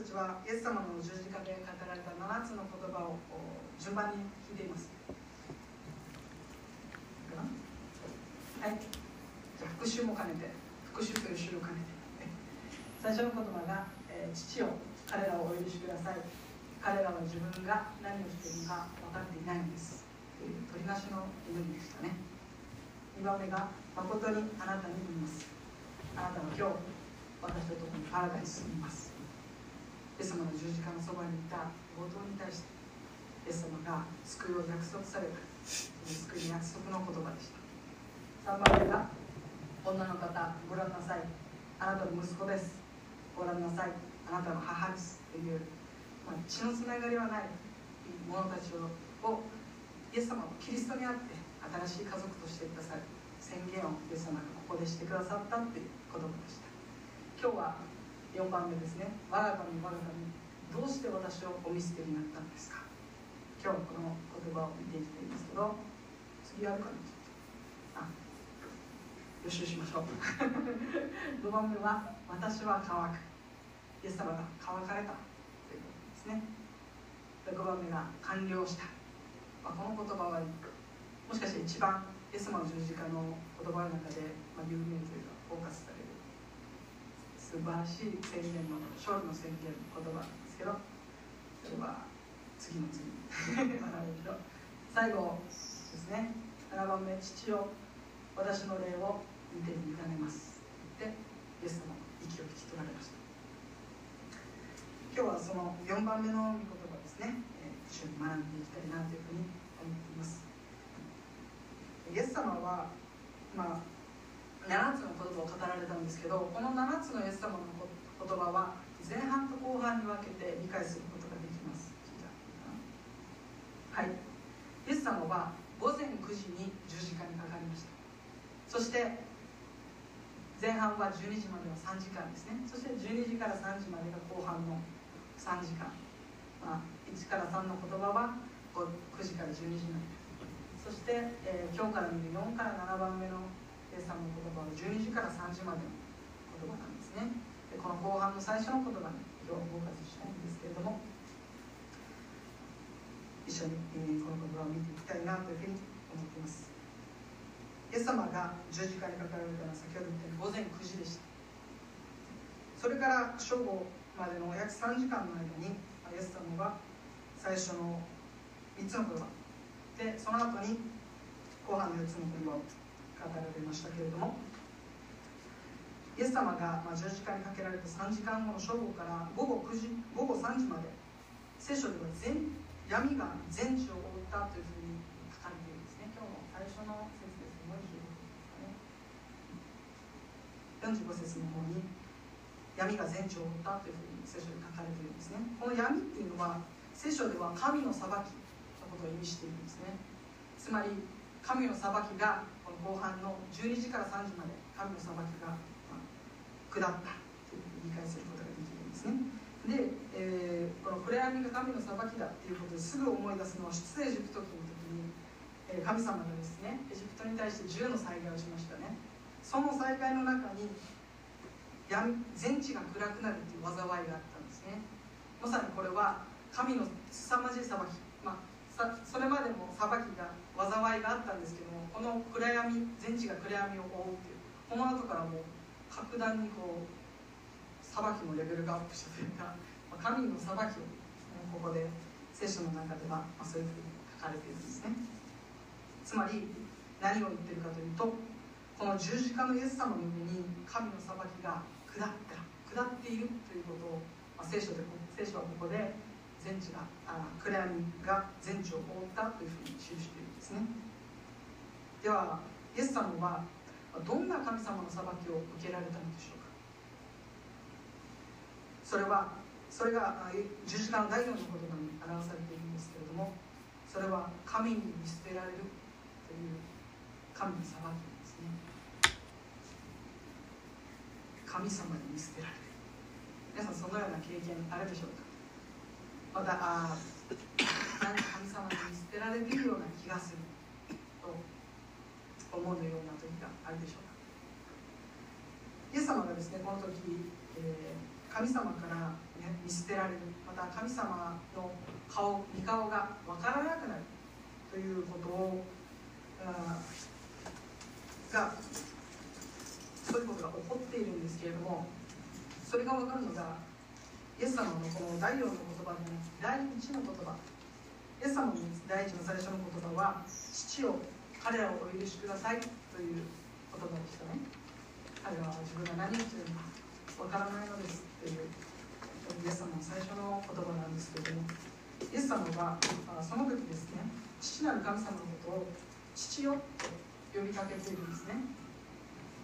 たちはイエス様の十字架で語られた7つの言葉を順番に聞いています。はい。じゃ復習も兼ねて復習という習を兼ねて。最初の言葉が、えー、父よ彼らをお許しください。彼らは自分が何をしているか分かっていないんです。という取りなしの祈りでしたね。2番目が誠にあなたに言います。あなたは今日私と共にパラダイスにいます。イエス様の十字架のそばにいた強盗に対してイエス様が救いを約束された。救いの約束の言葉でした。3番目が女の方ご覧なさい。あなたの息子です。ご覧なさい。あなたの母です。という、まあ、血のつながりはない者たちををイエス様はキリストにあって新しい家族としてくださる。宣言をイエス様がここでしてくださったっていう言葉でした。今日は4番目ですね我が神我が神どうして私をお見捨てになったんですか？今日この言葉を見ていきたいんですけど次あるかな？あ予習しましょう。5番目は「私は乾く」イエス様が乾かれた。ということですね。5番目が「完了した」まあ、この言葉はもしかして一番イエス様の十字架の言葉の中で、まあ、有名というかフォーカスされる素晴らしい宣言の勝利の宣言の言葉なんですけどそれは次の次に学びましょう最後ですね。7番目父を私の霊を見て委ねます。でイエス様の息を引き取られました。今日はその4番目の御言葉ですね、えー、一緒に学んでいきたいなというふうに思っています。イエス様はまあ7つの言葉を語られたんですけどこの7つのイエス様の言葉は前半と後半に分けて理解することができます。はい。イエス様は午前9時に十字架にかかりました。そして前半は12時までは3時間ですね。そして12時から3時までが後半の3時間、まあ、1から3の言葉は 9, 時から12時まで。そして、えー、今日から見る4から7番目の A さんの言葉は12時から3時までの言葉なんですね。でこの後半の最初の言葉に今日はフォーカスしたいんですけれども一緒に、この言葉を見ていきたいなというふうに思っています。イエス様が十字架にかかられたのは先ほど言ったように午前9時でした。それから正午までの約3時間の間にイエス様は最初の3つの言葉。でその後に後半の4つの言葉を語られましたけれどもイエス様が十字架にかけられた3時間後の正午から午後9時午後3時まで聖書では全闇が全地を覆ったというふうに書かれているんですね。今日の最初の説です45節の方に闇が全地を負ったというふうに聖書に書かれているんですね。この闇っていうのは聖書では神の裁きのことを意味しているんですね。つまり神の裁きが後半の12時から3時まで神の裁きが、ま下ったというふうに理解することができるんですね。で、えー、この暗闇が神の裁きだっていうことですぐ思い出すのは出エジプト記の時に、え、神様がですねエジプトに対して10の災害をしましたね。その再会の中に全地が暗くなるという災いがあったんですね。まさにこれは神の凄まじい裁き、それまでも裁きが災いがあったんですけどもこの暗闇全地が暗闇を覆うというこの後からもう格段にこう裁きのレベルがアップしたというか、まあ、神の裁きを、ね、ここで聖書の中では、まあ、そういうふうに書かれているんですね。つまり何を言ってるかというとこの十字架のイエス様の上に神の裁きが下った下っているということを、まあ、聖書で聖書はここで全地があ暗闇が全地を覆ったというふうに記しているんですね。ではイエス様はどんな神様の裁きを受けられたのでしょうか。それはそれが十字架の第4の言葉に表されているんですけれどもそれは神に見捨てられるという神の裁きですね。神様に見捨てられる。皆さんそのような経験あるでしょうか？またあ神様に見捨てられているような気がすると思うような時があるでしょうか。イエス様がですねこの時、えー、神様から、ね、見捨てられるまた神様の顔見顔が分からなくなるということをがそういうことが起こっているんですけれどもそれが分かるのがイエス様のこの第4の言葉で、ね、第1の言葉イエス様の第一の最初の言葉は父を彼らをお許しくださいという言葉でしたね。彼らは自分が何をしているのかわからないのですっていうイエス様の最初の言葉なんですけれどもイエス様はその時ですね父なる神様のことを父よと呼びかけているんですね。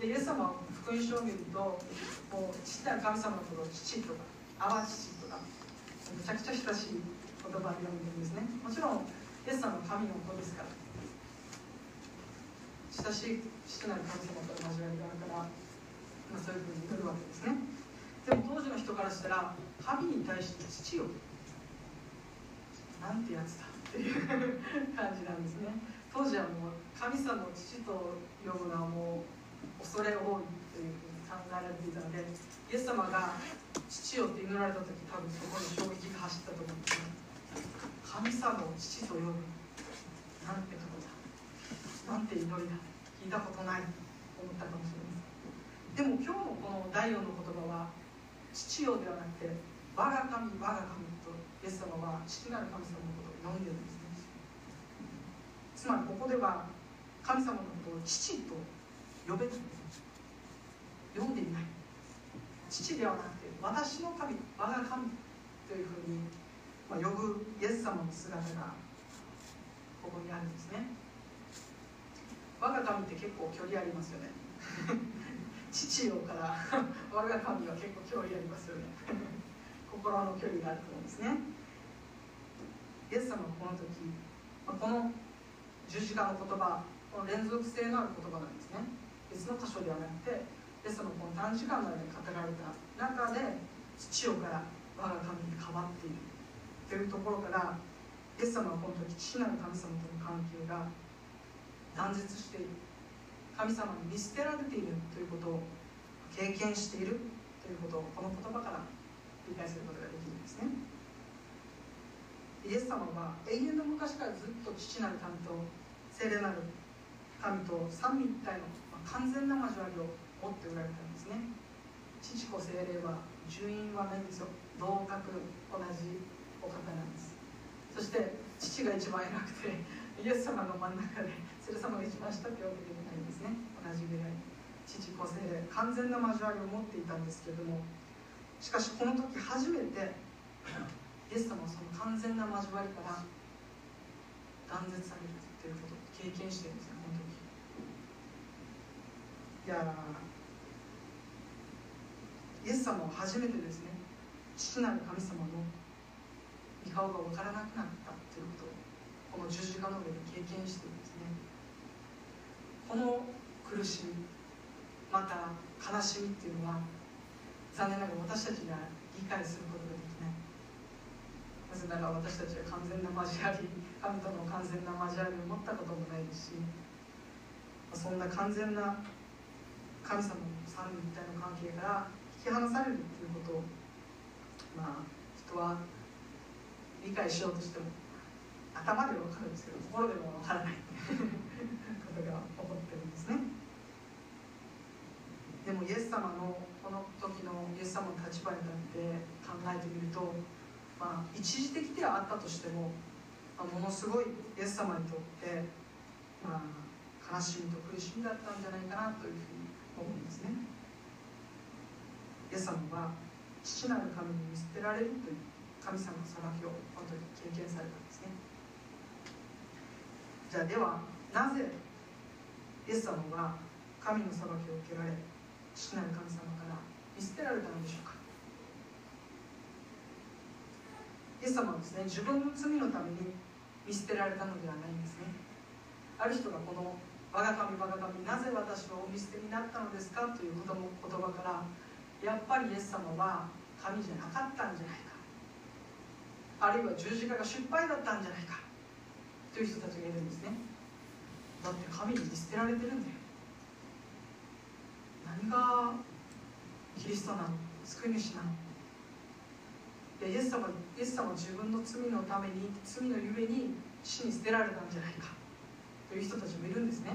でイエス様は福音書を見るともう父なる神様のことを父とか淡父とかめちゃくちゃ親しい言葉で読んでるんですね。もちろんイエス様は神の子ですから。親しい父なる神様との交わりがあるからまあ、そういうふうに言るわけですね。でも当時の人からしたら神に対して父をなんてやつだっていう感じなんですね。当時はもう神様を父と呼ぶのはもう恐れ多いというふうに考えられていたのでイエス様が父よって祈られた時多分そこに衝撃が走ったと思うんですね神様を父と呼ぶ。なんてことだ。なんて祈りだ。聞いたことないと思ったかもしれないでも今日のこの第4の言葉は父よではなくて我が神我が神とイエス様は父なる神様のことを呼んでるんです。ねつまりここでは神様のことを父と呼べと呼んでいない。父ではなくて私の神我が神というふうに、まあ、呼ぶイエス様の姿がここにあるんですね。我が神って結構距離ありますよね。父よから我が神は結構距離ありますよね。心の距離があると思うんですね。イエス様はこの時、まあ、この十字架の言葉この連続性のある言葉なんですね。別の箇所ではなくてイエス様この短時間の間に語られた中で父よから我が神に変わっているというところからイエス様はこの時父なる神様との関係が断絶している。神様に見捨てられているということを経験しているということをこの言葉から理解することができるんですね。イエス様は永遠の昔からずっと父なる神と聖霊なる神と三位一体の完全な交わりを持っておられたんですね。父子聖霊は順位はないんですよ。同格同じお方なんです。そして父が一番偉くてイエス様の真ん中で聖霊様が一番下ってわけでもないんですね。同じぐらい。父子聖霊完全な交わりを持っていたんですけれどもしかしこの時初めてイエス様はその完全な交わりから断絶されるということを経験してるんですねこの時。いやイエス様は初めてですね父なる神様の御顔が分からなくなったということをこの十字架の上で経験してですねこの苦しみまた悲しみっていうのは残念ながら私たちが理解することができない。なぜなら私たちは完全な交わり神との完全な交わりを持ったこともないですしそんな完全な神様の三位一体の関係からき離されるっていうことをまあ人は理解しようとしても頭では分かるんですけど心でも分からない。ことが起こってるんですね。でもイエス様のこの時のイエス様の立場に立って考えてみると、まあ、一時的ではあったとしても、まあ、ものすごいイエス様にとって、まあ、悲しみと苦しみだったんじゃないかなというふうに思うんですね。イエス様は父なる神に見捨てられるという神様の裁きをこの時経験されたんですね。じゃあではなぜイエス様は神の裁きを受けられ父なる神様から見捨てられたのでしょうか？イエス様はですね自分の罪のために見捨てられたのではないんですね。ある人がこの「我が神我が神なぜ私はお見捨てになったのですか?」という言葉からやっぱりイエス様は神じゃなかったんじゃないか。あるいは十字架が失敗だったんじゃないか。という人たちがいるんですね。だって神に見捨てられてるんだよ。何がキリストなの救い主なのいやイエス様イエス様は自分の罪のために罪のゆえに死に捨てられたんじゃないか。という人たちもいるんですね。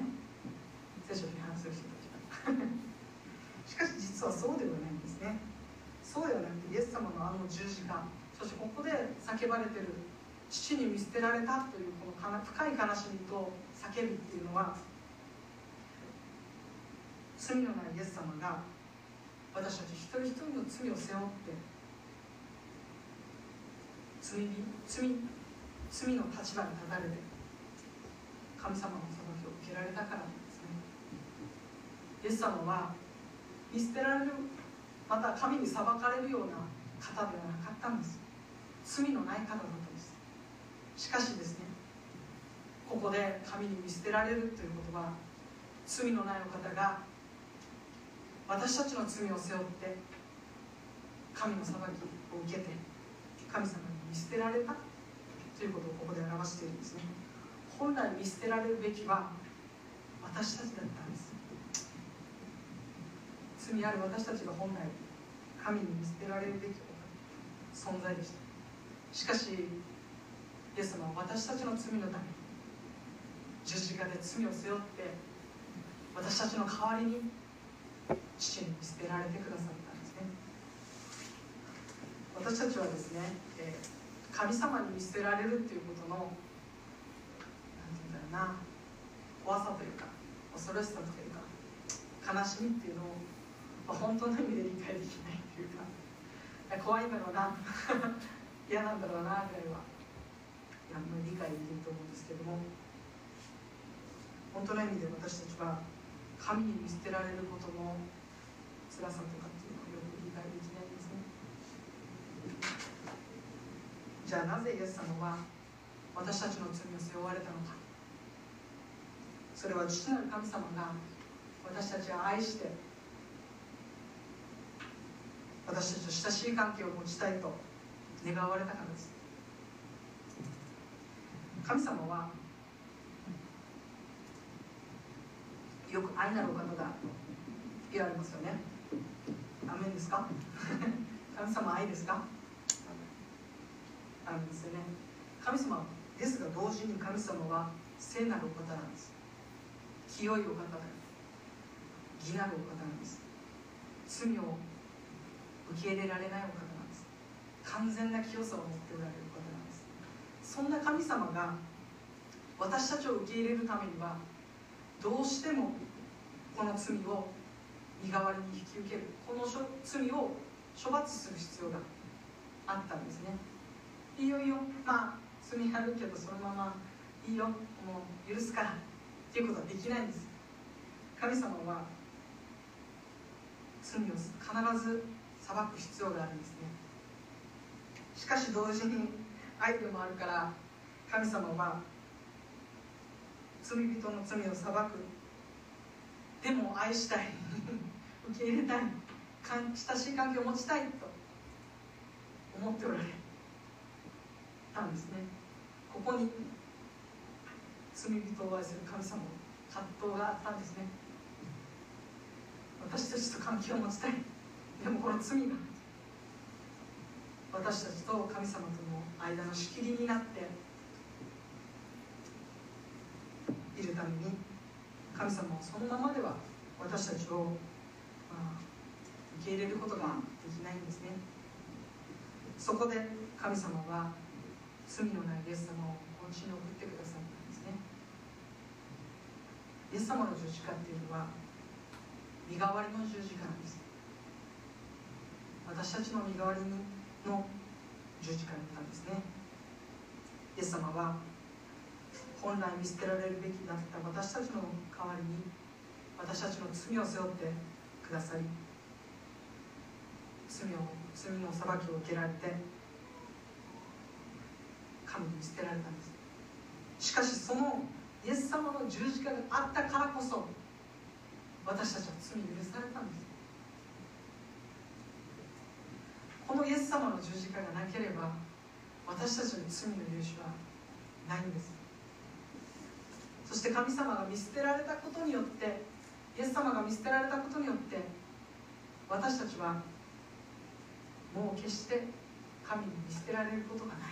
聖書に反する人たちが しかし実はそうではない。そうではなくイエス様のあの十字架。そしてここで叫ばれてる。父に見捨てられたというこの深い悲しみと叫びっていうのは罪のないイエス様が私たち一人一人の罪を背負って罪罪罪の立場に立たれて神様の裁きを受けられたからなんですね。イエス様は見捨てられるまた神に裁かれるような方ではなかったんです。罪のない方だったんです。しかしですねここで神に見捨てられるということは罪のないお方が私たちの罪を背負って神の裁きを受けて神様に見捨てられたということをここで表しているんですね。本来見捨てられるべきは私たちだった罪ある私たちが本来神に見捨てられるべき存在でした。しかしイエス様は私たちの罪のために十字架で罪を背負って私たちの代わりに父に見捨てられてくださったんですね。私たちはですね、えー、神様に見捨てられるっていうことの何て言うんだろうな怖さというか恐ろしさというか悲しみっていうのを、まあ、本当の意味で理解できないっていうか怖いんだろうな 嫌なんだろうなぐらいはいや理解できると思うんですけども本当の意味で私たちは神に見捨てられることの辛さとかっていうのをよく理解できないんですね。じゃあなぜイエス様は私たちの罪を背負われたのか。それは父なる神様が私たちを愛して私たちと親しい関係を持ちたいと願われたからです。神様はよく愛なるお方だ言われますよね。アメンですか？神様愛ですか？あるんですよね。神様ですが同時に神様は聖なるお方なんです。清いお方だ義なるお方なんです。罪を受け入れられないお方なんです。完全な清さを持っておられる方なんです。そんな神様が私たちを受け入れるためにはどうしてもこの罪を身代わりに引き受ける。この罪を処罰する必要があったんですね。いよいいよ。まあ罪あるけどそのままいいよ。もう許すから。っていうことはできないんです。神様は罪を必ず裁く必要があるんですね。しかし同時に愛でもあるから神様は罪人の罪を裁く。でも愛したい。受け入れたい。親しい関係を持ちたいと思っておられたんですね。ここに罪人を愛する神様の葛藤があったんですね。私たちと関係を持ちたい。でもこの罪が私たちと神様との間の仕切りになっているために神様はそのままでは私たちを、まあ、受け入れることができないんですね。そこで神様は罪のないイエス様をこの地に送ってくださったんですね。イエス様の十字架っていうのは身代わりの十字架なんです。私たちの身代わりにの十字架だったんですね。イエス様は本来見捨てられるべきだった私たちの代わりに私たちの罪を背負ってくださり罪を罪の裁きを受けられて神に見捨てられたんです。しかしそのイエス様の十字架があったからこそ私たちは罪許されたんです。このイエス様の十字架がなければ私たちの罪の許しはないんです。そして神様が見捨てられたことによってイエス様が見捨てられたことによって私たちはもう決して神に見捨てられることがない。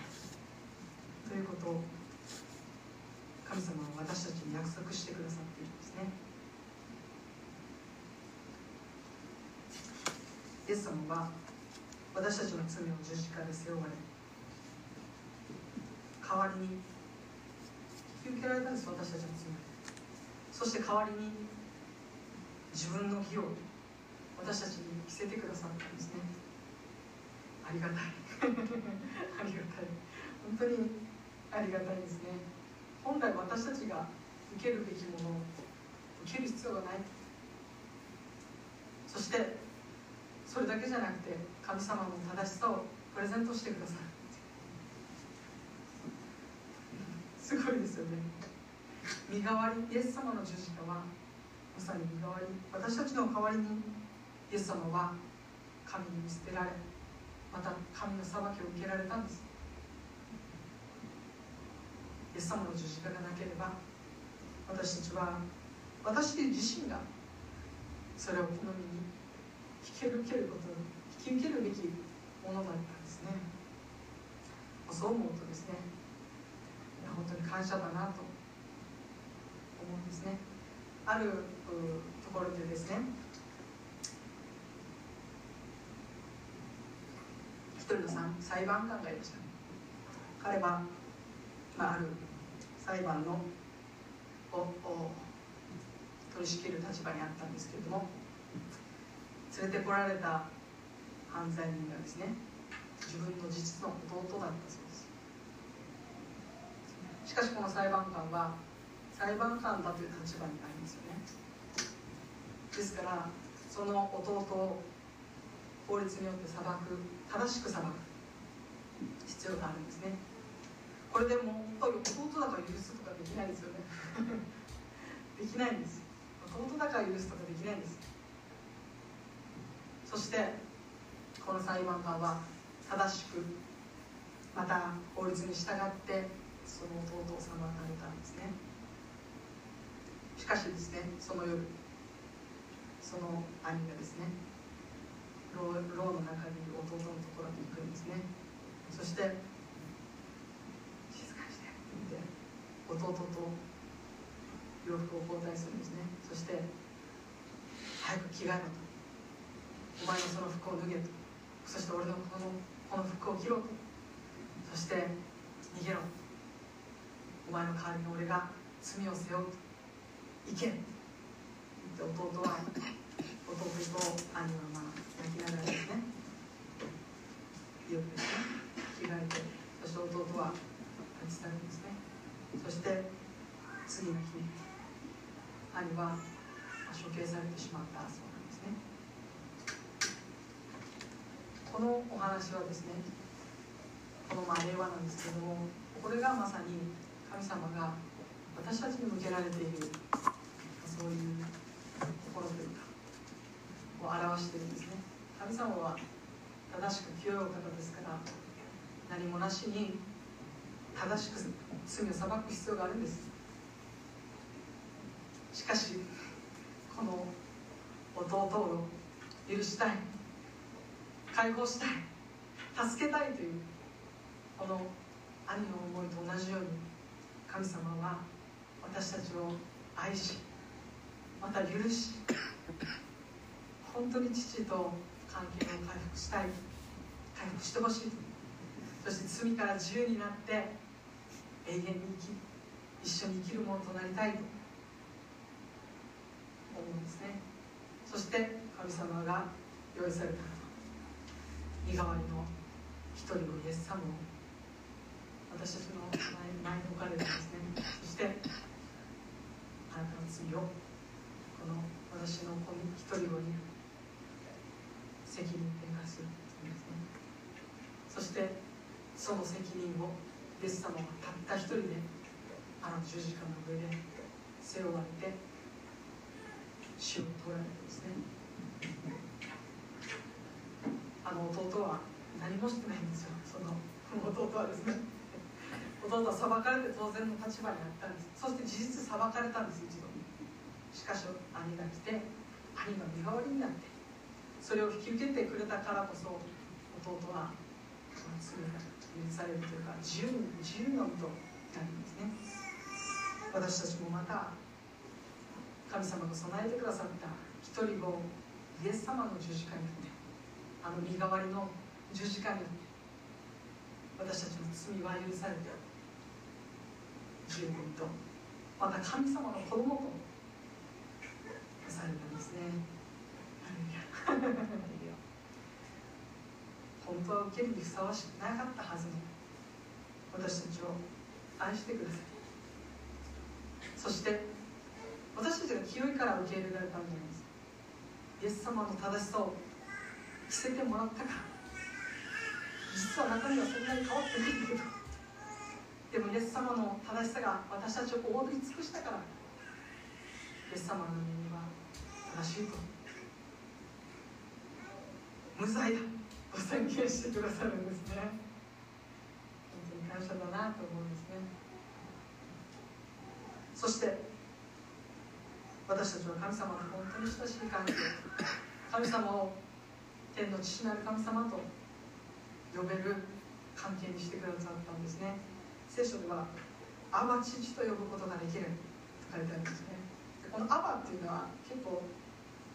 ということを神様は私たちに約束してくださっているんですね。イエス様は私たちの罪を十字架で背負われ代わりに引き受けられたんです私たちの罪。そして代わりに自分の義を私たちに着せてくださったんですね。ありがたい。ありがたい。本当にありがたいですね。本来私たちが受けるべきものを受ける必要がない。そしてそれだけじゃなくて神様の正しさをプレゼントしてくださるすごいですよね。身代わりイエス様の十字架はまさに身代わり。私たちの代わりにイエス様は神に見捨てられまた神の裁きを受けられたんです。イエス様の十字架がなければ私たちは私自身がそれを好みに受けること引き受けるべきものだったんですね。そう思うとですね本当に感謝だなと思うんですね。あるところでですね一人の裁判官がいました彼は、まあ、ある裁判のをを取り仕切る立場にあったんですけれども連れてこられた犯罪人がですね自分の実の弟だったそうです。しかしこの裁判官は裁判官だという立場にありますよね。ですからその弟を法律によって裁く正しく裁く必要があるんですね。これでも弟だから許すとかできないですよね。できないんです。弟だから許すとかできないんです。そしてこの裁判官は正しくまた法律に従ってその弟を裁かれたんですね。しかしですねその夜その兄がですね牢の中にいる弟のところに行くんですね。そして静かにしてって弟と洋服を交代するんですね。そして早く着替えろと。お前のその服を脱げとそして俺のこのこの服を着ろとそして逃げろお前の代わりに俺が罪を背負うと行けって弟は弟と兄はまあ泣きながらですねよくですね着替えてそして弟は立ち去るんですねそして次の日兄は処刑されてしまった。そうなんですねこのお話はですねこのまあ令和なんですけどもこれがまさに神様が私たちに向けられているそういう心というかを表しているんですね。神様は正しく清いお方ですから何もなしに正しく罪を裁く必要があるんです。しかしこの弟を許したい。解放したい助けたいというこの兄の思いと同じように神様は私たちを愛しまた許し本当に父と関係を回復したい回復してほしいそして罪から自由になって永遠に生き一緒に生きるものとなりたいと。思うんですね。そして神様が用意された身代わりの一人のイエス様を私たちの前に置かれてですね。そしてあなたの罪をこの私の子に一人をに責任転嫁するんですね。そしてその責任をイエス様がたった一人であの十字架の上で背負われて死を取られてですね。あの弟は何もしてないんですよ。その 弟はですね。弟は裁かれて当然の立場にあったんです。そして事実裁かれたんです一度。しかし兄が来て兄が身代わりになってそれを引き受けてくれたからこそ弟は罪が許されるというか自由に自由の身となるんですね。私たちもまた神様が備えてくださった一人子イエス様の十字架によってあの身代わりの十字架に私たちの罪は許されて十分とまた神様の子供とされたんですね。本当は受けるにふさわしくなかったはずの私たちを愛してください。そして私たちが清いから受け入れられたんじゃないです。イエス様の正しさを着せてもらったから。実は中身はそんなに変わってないんだけど。でもイエス様の正しさが私たちを覆い尽くしたから。イエス様の目には正しいと。無罪だ。と宣言してくださるんですね。本当に感謝だなと思うんですね。そして私たちは神様と本当に親しい関係神様を天の父なる神様と呼べる関係にしてくださったんですね。聖書では「アバ父」と呼ぶことができると書いてあるんですね。この「アバ」っていうのは結構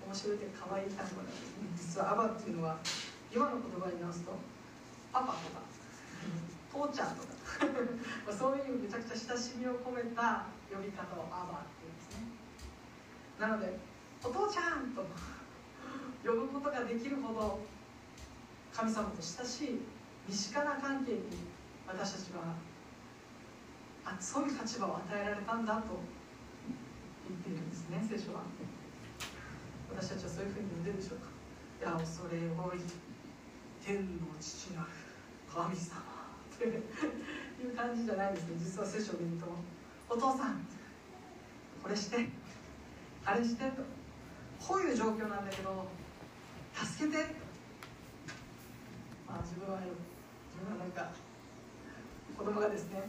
面白いで可愛い単語なんですね。実は「アバ」っていうのは今の言葉に直すと「パパ」とか「父ちゃん」とか そういうめちゃくちゃ親しみを込めた呼び方を「アバ」っていうんですね。なので「お父ちゃん」と呼ぶことができるほど神様と親しい身近な関係に私たちはあそういう立場を与えられたんだと言っているんですね聖書は。私たちはそういうふうに呼んでるでしょうか。いや恐れ多い天の父なる神様っていう感じじゃないですね。実は聖書を見るとお父さんこれしてあれしてと。こういう状況なんだけど助けて。まあ自分は自分はなんか子供がですね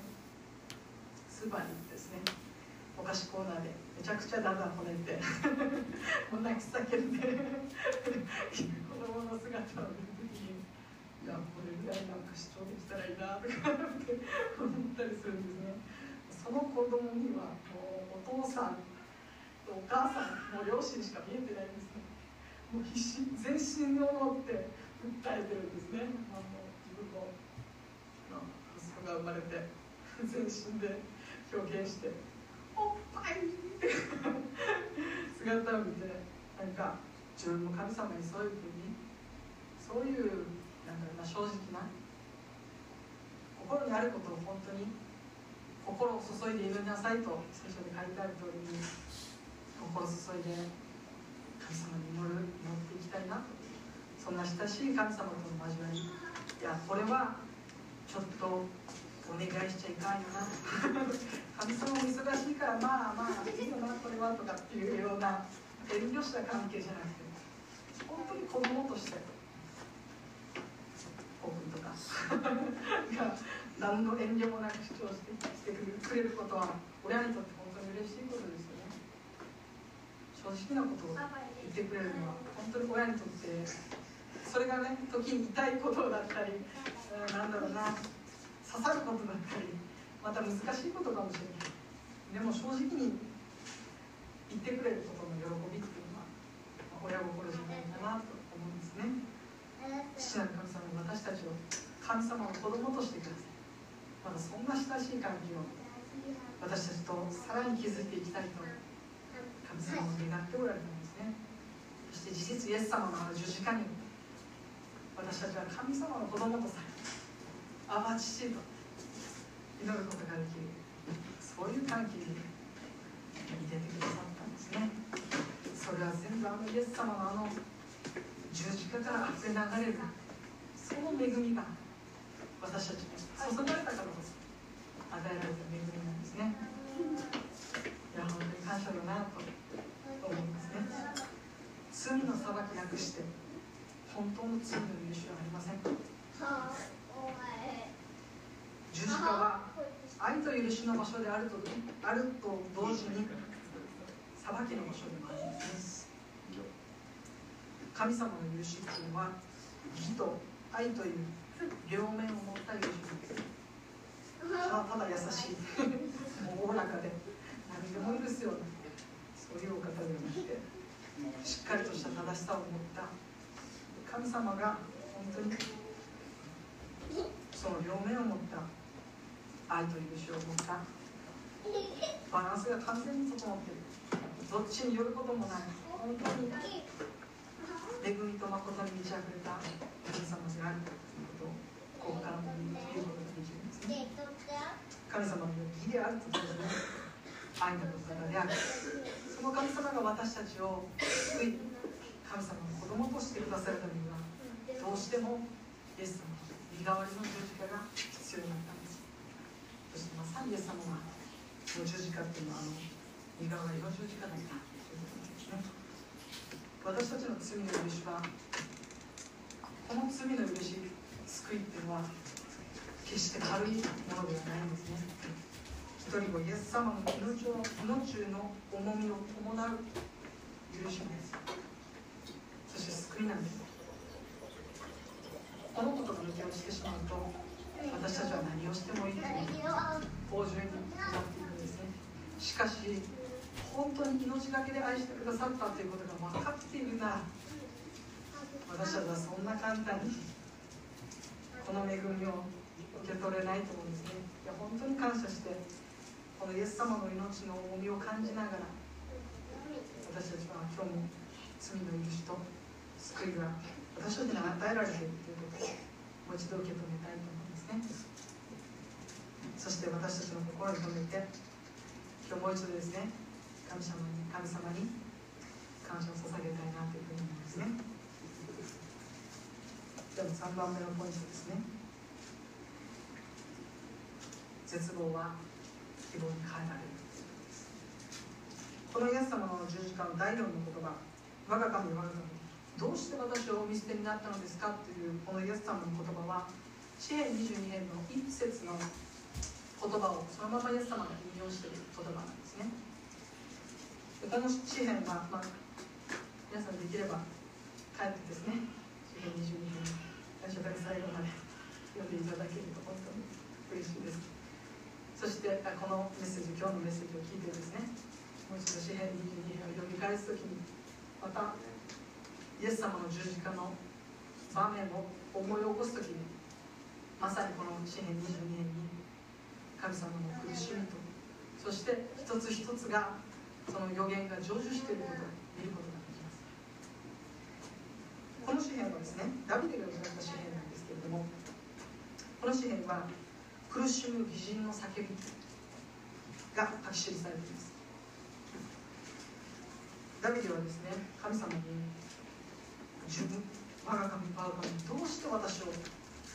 スーパーに行ってですねお菓子コーナーでめちゃくちゃだんだんこねてもう泣き叫んで 子供の姿を見る時にいやこれぐらいなんか主張できたらいいなとかって思ったりするんですね。その子供にはもうお父さんとお母さんもう両親しか見えてないんですね。もう必死全身を持って訴えてるんですね、まあ、もう自分の、息子が生まれて全身で表現して「おっぱい!」って姿を見てなんか自分も神様にそういうふうにそういうなんだろうな正直な心にあることを本当に心を注いで祈りなさいと聖書で書いてある通りに心を注いで様に祈る祈っていきたいなそんな親しい。神様との交わりいやこれはちょっとお願い。しちゃいかんよな神様も忙しいからまあまあいいよなこれはとかっていうような遠慮した関係じゃなくて本当に子供としてオープンとかが何の遠慮もなく主張してくれることは親にとって本当に嬉しいことです。正直なことを言ってくれるのは本当に親にとってそれがね時に痛いことだったり、うん、なんだろうな刺さることだったりまた難しいことかもしれない。でも正直に言ってくれることの喜びっていうのは親心じゃないかなと思うんですね。父なる神様に私たちを神様の子供としてください。まだそんな親しい関係を私たちとさらに築いていきたいと思います。神様を願っておられたんですね。そして事実イエス様のあの十字架に私たちは神様の子供とされアバ父と祈ることができる。そういう関係に入れてくださったんですね。それは全部あのイエス様のあの十字架から溢れ流れる。その恵みが私たちに注がれたからこそ与えられた恵みなんですね。感謝だなと思いますね。罪の裁きなくして本当の罪の許しはありません。十字架は愛と許しの場所であるとあると同時に裁きの場所でもあります。神様の許しというのは義と愛という両面を持った優秀ですただ優しい。おおらかで。何でも許すよそういうお方ではなくてしっかりとした正しさを持った神様が本当にその両面を持った愛と許しを持ったバランスが完全に整っている。どっちに寄ることもない。本当に恵みと誠に満ち溢れた神様であるということをここからも言うことができるんですね。神様の義であると同時に愛のことであるその神様が私たちを救い神様の子供としてくださるためにはどうしてもイエス様の身代わりの十字架が必要になったんですそしてまさにイエス様はその十字架っていうのはあの身代わりの十字架だったということなんですね私たちの罪の許しはこの罪の許し救いっていうのは決して軽いものではないんですね人子イエス様の命を命の重みを伴う許しです。そして救いなんです。このことが抜け落ちてしまうと私たちは何をしてもいいという芳醇になっていくんですね。しかし本当に命がけで愛してくださったということが分かっているな私たちはそんな簡単にこの恵みを受け取れないと思うんですね。いや本当に感謝してこのイエス様の命の重みを感じながら私たちは今日も罪の許しと救いが私たちに与えられているということをもう一度受け止めたいと思うんですね。そして私たちの心に留めて今日もう一度ですね神様に神様に感謝を捧げたいなというふうに思うんですね。では3番目のポイントですね。絶望は希望に変えられるこのイエス様の十字架の第4の言葉我が神我が神どうして私をお見捨てになったのですか？というこのイエス様の言葉は詩篇22編の一節の言葉をそのままイエス様が引用している言葉なんですね。でこの詩篇は、まあ、皆さんできれば帰ってですね詩篇22編最初から最後まで読んでいただけると本当に嬉しいです。そしてこのメッセージ今日のメッセージを聞いてですね。もう一度詩篇22編を読み返す時にまたイエス様の十字架の場面を思い起こす時にまさにこの詩篇22年に神様の苦しみとそして一つ一つがその予言が成就していることを見ることができます。この詩篇はですねダビデが歌った詩篇なんですけれどもこの詩篇は苦しむ義人の叫びが書き記されています。ダビデはですね神様に自分我が神我が神どうして私を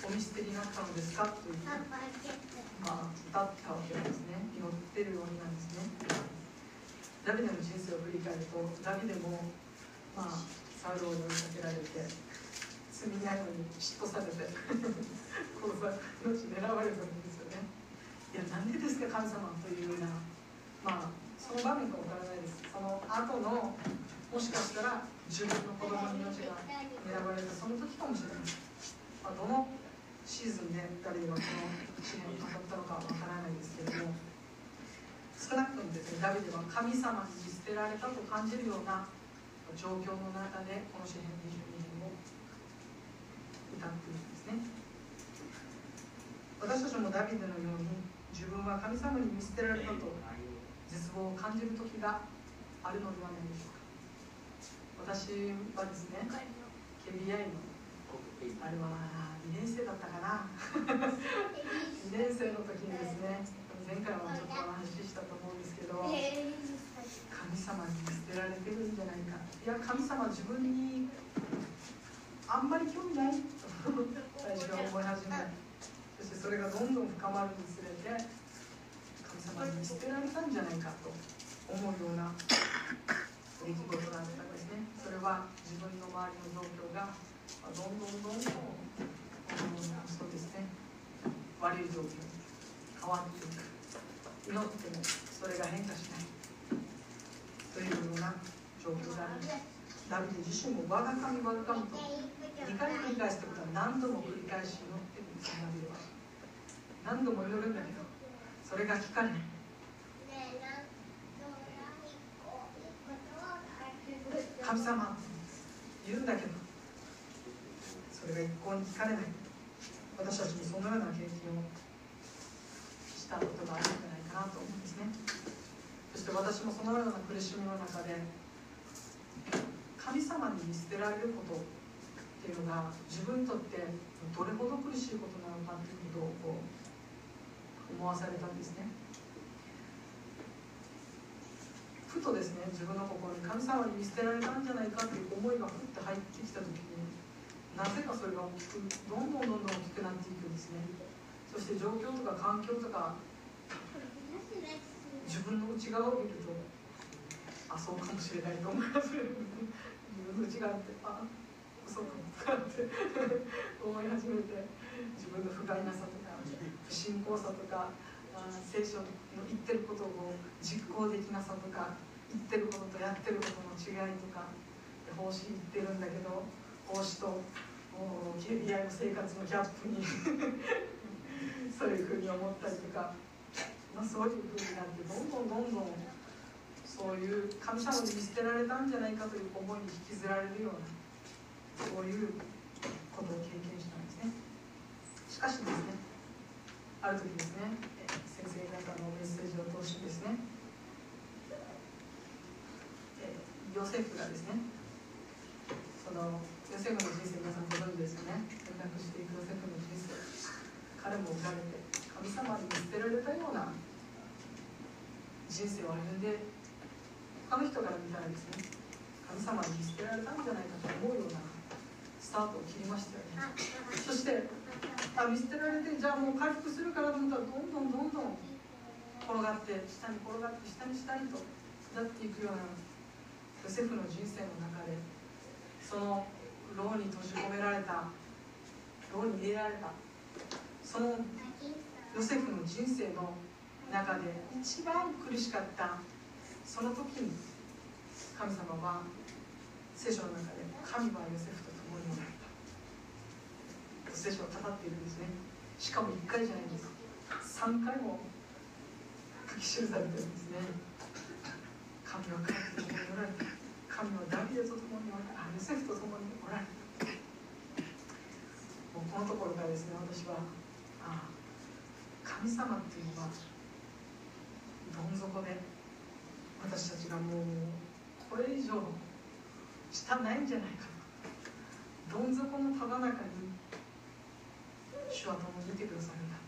お見捨てになったのですか？という、まあ、歌ったわけなんですね。祈ってるようになんですね。ダビデの人生を振り返るとダビデもまあサウル王に追いかけられて罪ないのに嫉妬されて 殺さ命狙われたんです。やなんでですか神様というようなまあその場面かわからないですその後のもしかしたら自分の子供の命が狙われたその時かもしれない、まあ、どのシーズンで誰がこの支援を語ったのかはわからないですけれども少なくともですねダビデは神様に見捨てられたと感じるような状況の中でこの詩篇22編を歌っているんです。ね私たちもダビデのように自分は神様に見捨てられたと絶望を感じる時があるのではないでしょうか。私はですね KBI のあれは2年生だったかな。2年生の時にですね前回はちょっとお話ししたと思うんですけど神様に見捨てられてるんじゃないか。いや神様自分にあんまり興味ないと最初は思い始めそしてそれがどんどん深まるにつれて神様に見捨てられたんじゃないかと思うような出来事があったんですね。それは自分の周りの状況がどんどんどんどんそうですね。悪い状況に変わっていく。祈ってもそれが変化しない。というような状況がある。ダビデ自身も我が神我が神と2回繰り返すってことは何度も繰り返し祈ってるんですダビデは何度も祈るんだけどそれが聞かれない。神様言うんだけどそれが一向に聞かれない。私たちにそのような経験をしたことがあるんじゃないかなと思うんですね。そして私もそのような苦しみの中で神様に見捨てられることっていうのが自分にとってどれほど苦しいことなのかっていうことをこう思わされたんですね。ふとですね自分の心に神様に見捨てられたんじゃないかっていう思いがふって入ってきた時になぜかそれが大きくどんどんどんどん大きくなっていくんですね。そして状況とか環境とか自分の内側を見るとあそうかもしれないと思います。自分の内側ってあ嘘かもって思い始めて自分の不甲斐なさと信仰さとか聖書の言ってることを実行できなさとか言ってることとやってることの違いとか奉仕言ってるんだけど奉仕とキリアの生活のギャップに そういうふうに思ったりとか、まあ、そういうふうになってどんどんどんどんそういう神様に見捨てられたんじゃないかという思いに引きずられるようなそういうことを経験したんですね。しかしですねある時ですね。先生方のメッセージを通してですね。ヨセフがですねそのヨセフの人生皆さんご存知ですよね。選択していくヨセフの人生。彼も生まれて神様に見捨てられたような人生を歩んで他の人から見たらですね神様に見捨てられたんじゃないかと思うようなスタートを切りましたよね。そして見捨てられてじゃあもう回復するからと思ったらどんどんどんどん転がって下に転がって下に下にと下っていくようなヨセフの人生の中でその牢に閉じ込められた牢に入れられたそのヨセフの人生の中で一番苦しかったその時に神様は聖書の中で神はヨセフ聖書を語っているんですね。しかも1回じゃないんです。3回も書き記されてるんですね。神は彼と共におられ神はダビデと共におられたヨセフと共におられ。もうこのところからですね私はああ神様っていうのはどん底で私たちがもうこれ以上下ないんじゃないかどん底のただ中に主は共にいてくださるんだ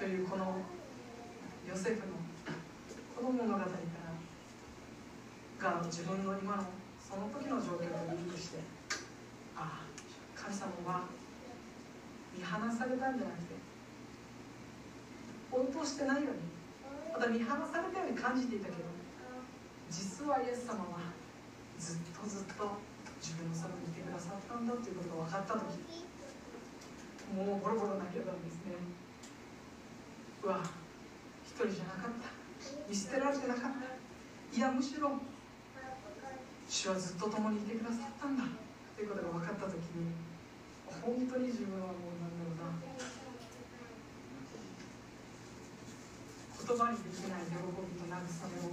というこのヨセフのこの物語からが自分の今のその時の状況とリンクしてああ神様は見放されたんじゃなくて応答してないようにまた見放されたように感じていたけど実はイエス様はずっとずっと自分のそばにいてくださったんだということが分かった時もうボロボロ泣けたんですねうわ一人じゃなかった。見捨てられてなかった。いやむしろ主はずっと共にいてくださったんだ。ということが分かった時に本当に自分はもう何だろうな。言葉にできない喜びと慰めを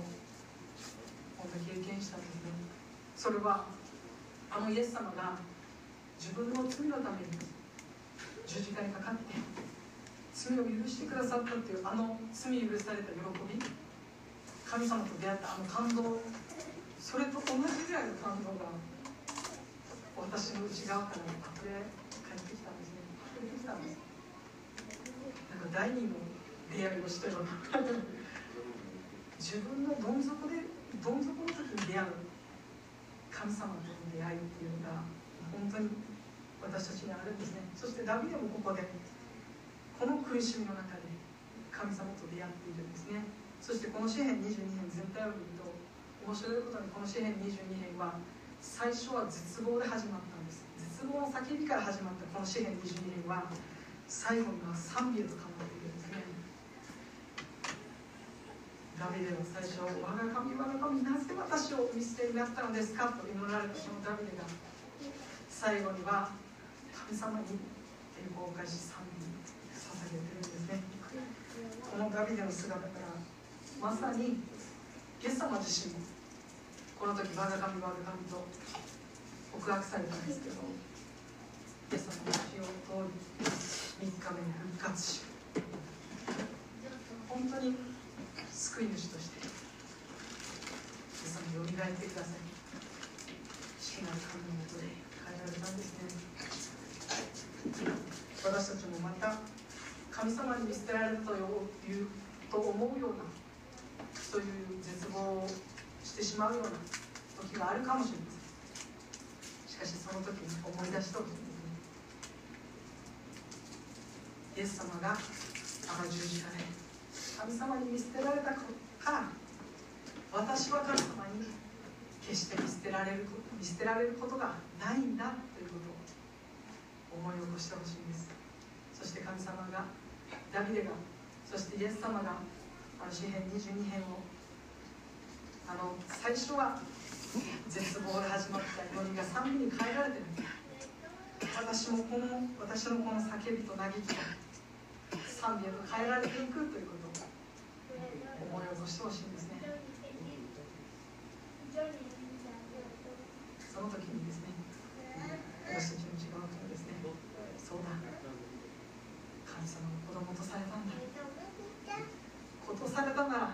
本当経験したんですねそれはあのイエス様が自分の罪のために十字架にかかって罪を許してくださったっていうあの罪許された喜び神様と出会ったあの感動それと同じぐらいの感動が私の内側から溢れ返ってきたんですね。溢れてきたんです。なんか第二の出会いをしたような。自分のどん底でどん底の時に出会う神様との出会いっていうのが本当に私たちにあるんですね。そしてダビデもここでこの苦しみの中で神様と出会っているんですね。そしてこの詩篇22編全体を見ると面白いことにこの詩篇22編は最初は絶望で始まったんです。絶望の叫びから始まったこの詩篇22編は最後には賛美へと変わっているんですね。ダビデの最初「我が神我が神なぜ私を見捨てになったのですか?」と祈られたそのダビデが最後には神様に栄光を返し賛美捧げてるんですね。このダビデの姿からまさにイエス様自身もこの時我が神我が神と告白されたんですけどイエス様の死を通り3日目に復活し本当に救い主としてイエス様によみがえってください。死なる神のもとで変えられたんですね私たちもまた神様に見捨てられたというと思うようなそういう絶望をしてしまうような時があるかもしれませんしかしその時に思い出してほしいんですねイエス様があの十字架で神様に見捨てられたから私は神様に決して見捨てられる見捨てられることがないんだ。思い起こしてほしいんです。そして神様がダビデがそしてイエス様があの詩編22編をあの最初は絶望で始まった祈りが賛美に変えられてる。私もこの私のこの叫びと嘆きが賛美へと変えられていくということを思い起こしてほしいんですね。その時にですね私たちの違うとですねそうだ神様の子供とされたんだ。ことされたなら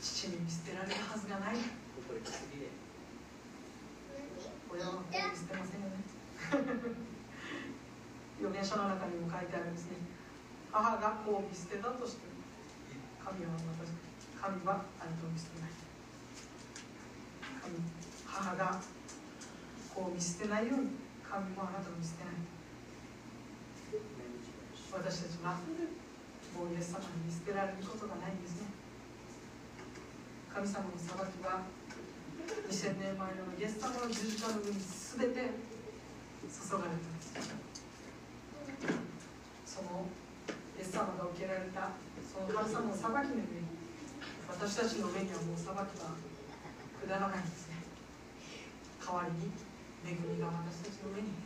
父に見捨てられるはずがない。親は子を見捨てませんよね。預言書の中にも書いてあるんですね。母が子を見捨てたとしても神は私神はあなたを見捨てない。神母が子を見捨てないように神もあなたを見捨てない。私たちはもうイエス様に見捨てられることがないんですね。神様の裁きは2000年前のイエス様の十字架の上に全て注がれたんです。そのイエス様が受けられたその神様の裁きの上に私たちの上にはもう裁きは下らないんですね。代わりに恵みが私たちの上に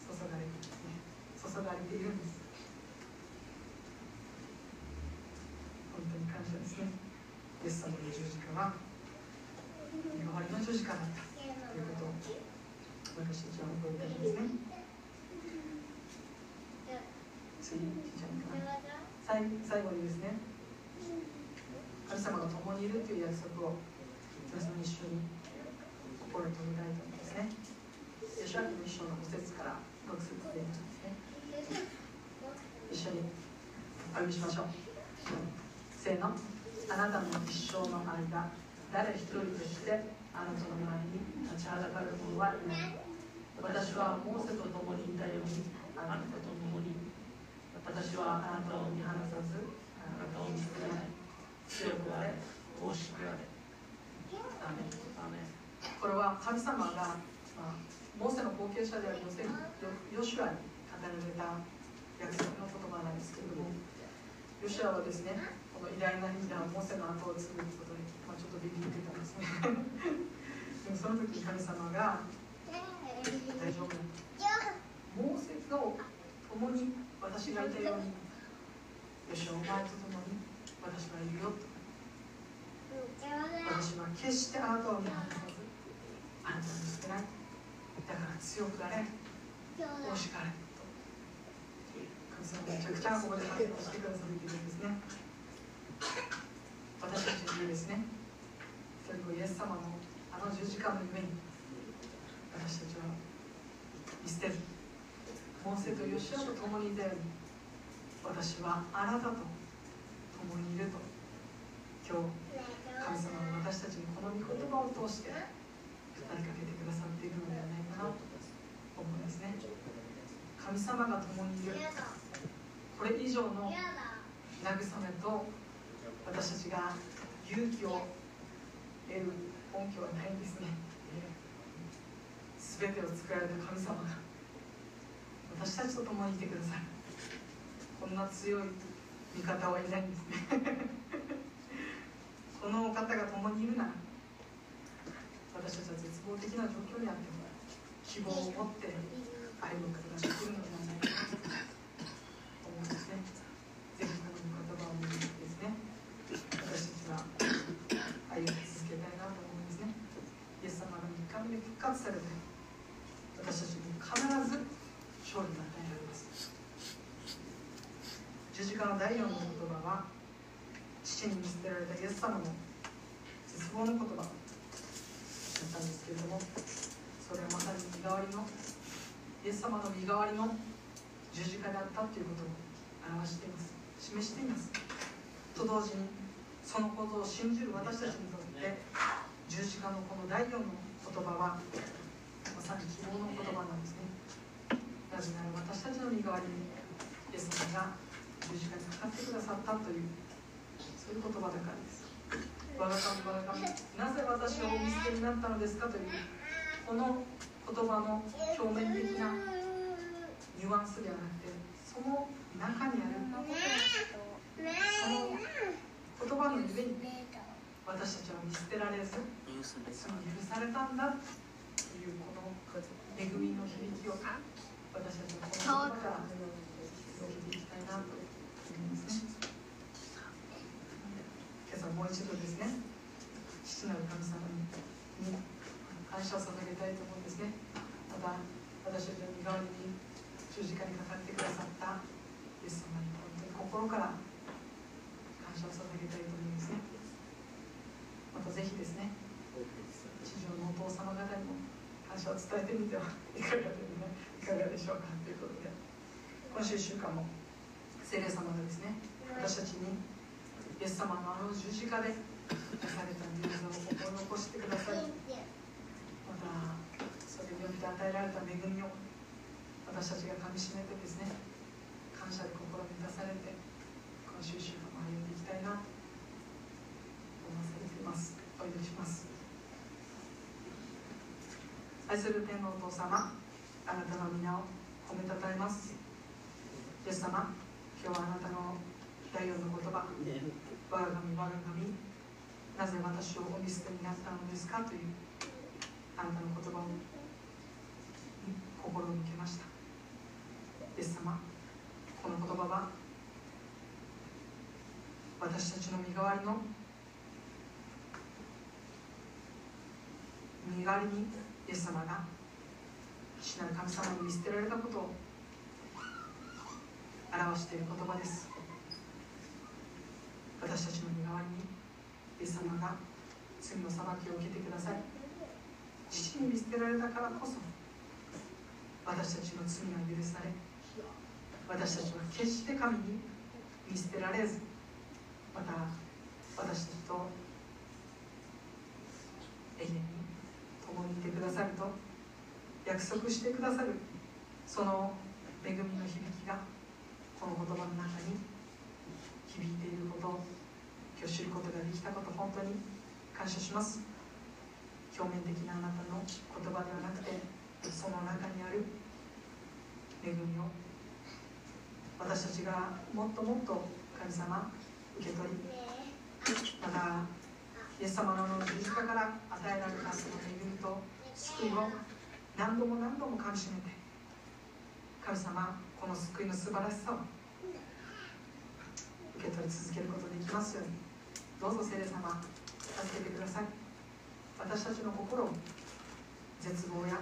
注がれるんですね。注がれているんです本当に感謝ですね。イエス様の十字架は身代わりの十字架だったということを私たちは覚えていますね。次ちゃうか最最後にですね神様が共にいるという約束を皆さん一緒に心に留めたいと思いますね吉明の一章の5節から6節でですね。一緒にお読みしましょう。せーの。あなたの一生の間誰一人としてあなたの前に立ちはだかる者はいない。私はモーセと共にいたようにあなたと共に。私はあなたを見放さずあなたを見捨てない。強くあれ大しくあれ。アメこれは神様が、まあ、モーセの後継者であるヨセヨシュアに語られた約束の言葉なんですけれどもヨシュアはですねこの偉大なモーセの後を継ぐことに、まあ、ちょっとビビってたんですね。でもその時に神様が大丈夫モーセと共に私がいたように。よしお前と共に私はいるよ。と私は決してあなたを見放さず。あなたを見捨てないだ。から強くあれ。大しかれと。神様めちゃくちゃここで反応してくださっているんですね私たちにですね。それこイエス様のあの十字架の上に私たちは見捨てる。モーセとヨシアと共にいたように私はあなたと共にいると今日神様は私たちにこの御言葉を通して語りかけてくださっているのではないかなと思うんですね。神様が共にいる。これ以上の慰めと私たちが勇気を得る根拠はないんですね。全てを作られた神様が。私たちと共にいてくださるこんな強い味方はいないんですね。このお方が共にいるなら私たちは絶望的な状況にあっても希望を持って歩むことができるのではないかと思うんですねぜひこの言葉を見てですね私たちは歩み続けたいなと思うんですねイエス様が3日目で復活されて私たちに必ず勝利が与えられます。十字架の第4の言葉は父に見捨てられたイエス様の絶望の言葉だったんですけれどもそれはまさに身代わりのイエス様の身代わりの十字架であったということを表しています。示しています。と同時にそのことを信じる私たちにとって十字架のこの第4の言葉はまさに希望の言葉なんですねなぜなら私たちの身代わりにイエス様が十字架にかかってくださったというそういう言葉だからです我が神我が神なぜ私をお見捨てになったのですかというこの言葉の表面的なニュアンスではなくてその中にあるその言葉のゆえに私たちは見捨てられず許されたんだというこの恵みの響きを私たちはこのから受けていきたいなと思いますね。今朝もう一度です。ね父なる神様に感謝を捧げたいと思うんですね。また私たちの身代わりに十字架にかかってくださったイエス様に本当に心から感謝を捧げたいと思いますねまたぜひですね地上のお父様方にも感謝を伝えてみてはいかがで,、ね、いかがでしょうかということで今週1週間も聖霊様がですね私たちにイエス様のあの十字架で出された十字架を心残してくださいまたそれによって与えられた恵みを私たちがかみしめてですね感謝で心満たされて今週1週間も歩んでいきたいなと思わされています。お祈りします。愛する天のお父様あなたの皆を褒めたたえます。イエス様今日はあなたの第4の言葉我が神我が神なぜ私をお見捨てになったのですか？というあなたの言葉を心を向けました。イエス様この言葉は私たちの身代わりの身代わりにイエス様が父なる神様に見捨てられたことを表している言葉です。私たちの身代わりにイエス様が罪の裁きを受けてください。父に見捨てられたからこそ私たちの罪が許され私たちは決して神に見捨てられずまた私たちと永遠に共にいてくださると約束してくださるその恵みの響きがこの言葉の中に響いていることを今日知ることができたこと本当に感謝します。表面的なあなたの言葉ではなくてその中にある恵みを私たちがもっともっと神様受け取りまたイエス様の十字架から与えられたその恵みと救いを何度も何度もかみしめて神様この救いの素晴らしさを受け取り続けることできますように。どうぞ聖霊様助けてください。私たちの心を絶望や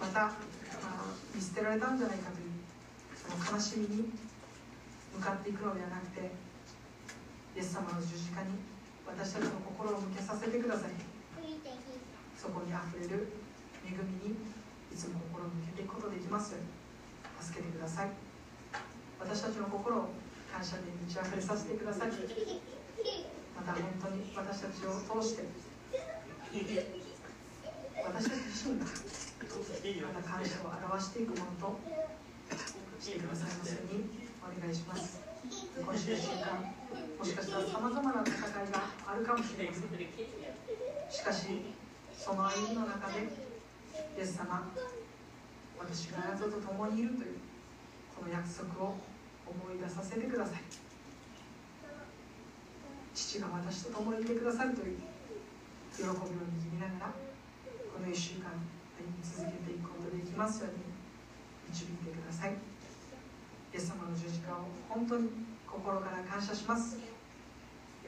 また見捨てられたんじゃないかというその悲しみに向かっていくのではなくてイエス様の十字架に私たちの心を向けさせてください。そこにあふれる恵みにいつも心を向けていくことができますように。助けてください。私たちの心を感謝に満ち溢れさせてください。また本当に私たちを通して。私たち自身がまた感謝を表していくものとしてくださいますようにお願いしますこじる間もしかしたらさまざまな戦いがあるかもしれませんしかしその歩みの中でイエス様私があなたと共にいるというこの約束を思い出させてください。父が私と共にいてくださるという喜びを握りながらこの1週間歩み続けていくことできますように導いてください。イエス様の十字架を本当に心から感謝します。イ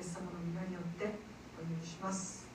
エス様の皆によってお祈りします。